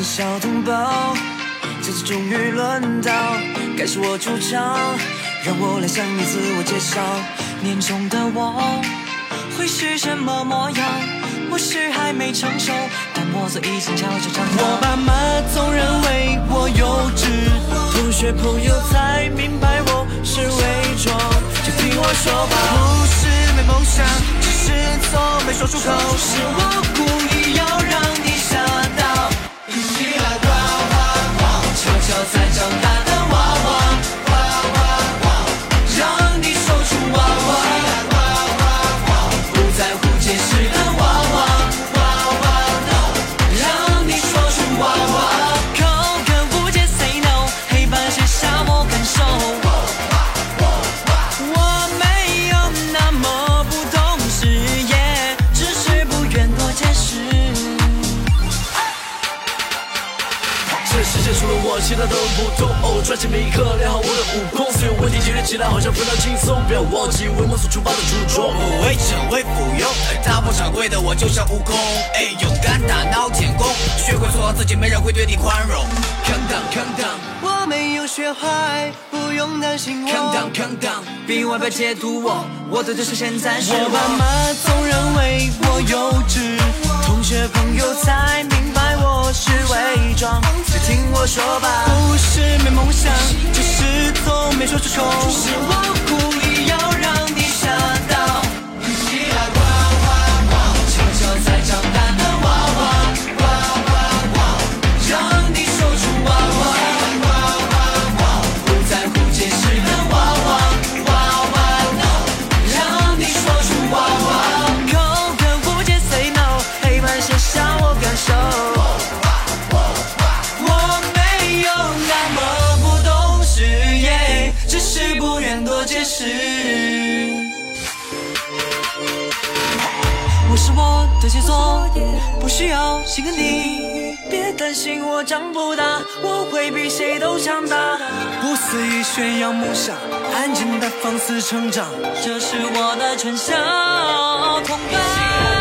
春小同胞，这次终于轮到该是我出场，让我来向你自我介绍。年中的我会是什么模样？我是还没成熟，但我早已经悄悄长大。我爸妈总认为我幼稚，同学朋友才明白我是伪装。就听我说吧，不是没梦想，只是从没说出口。是我故意要让我，其他都不通。哦，专心备课，练好我的武功。所有问题解决起来好像非常轻松。不要忘记为梦所出发的初衷。不会成为附庸，大不常规的我就像悟空，哎，勇敢大闹天宫，学会做好自己，没人会对你宽容。Calm down, calm down, 我没有学坏，不用担心我 calm 我 down,。calm down。别外表解读我，我的就是现在是我。爸妈总认为说吧，不是没梦想，只是从没说出口。是我解释。我是我的杰作，不需要谁跟你。别担心我长不大，我会比谁都强大。不肆意炫耀梦想，安静的放肆成长，这是我的春晓同伴。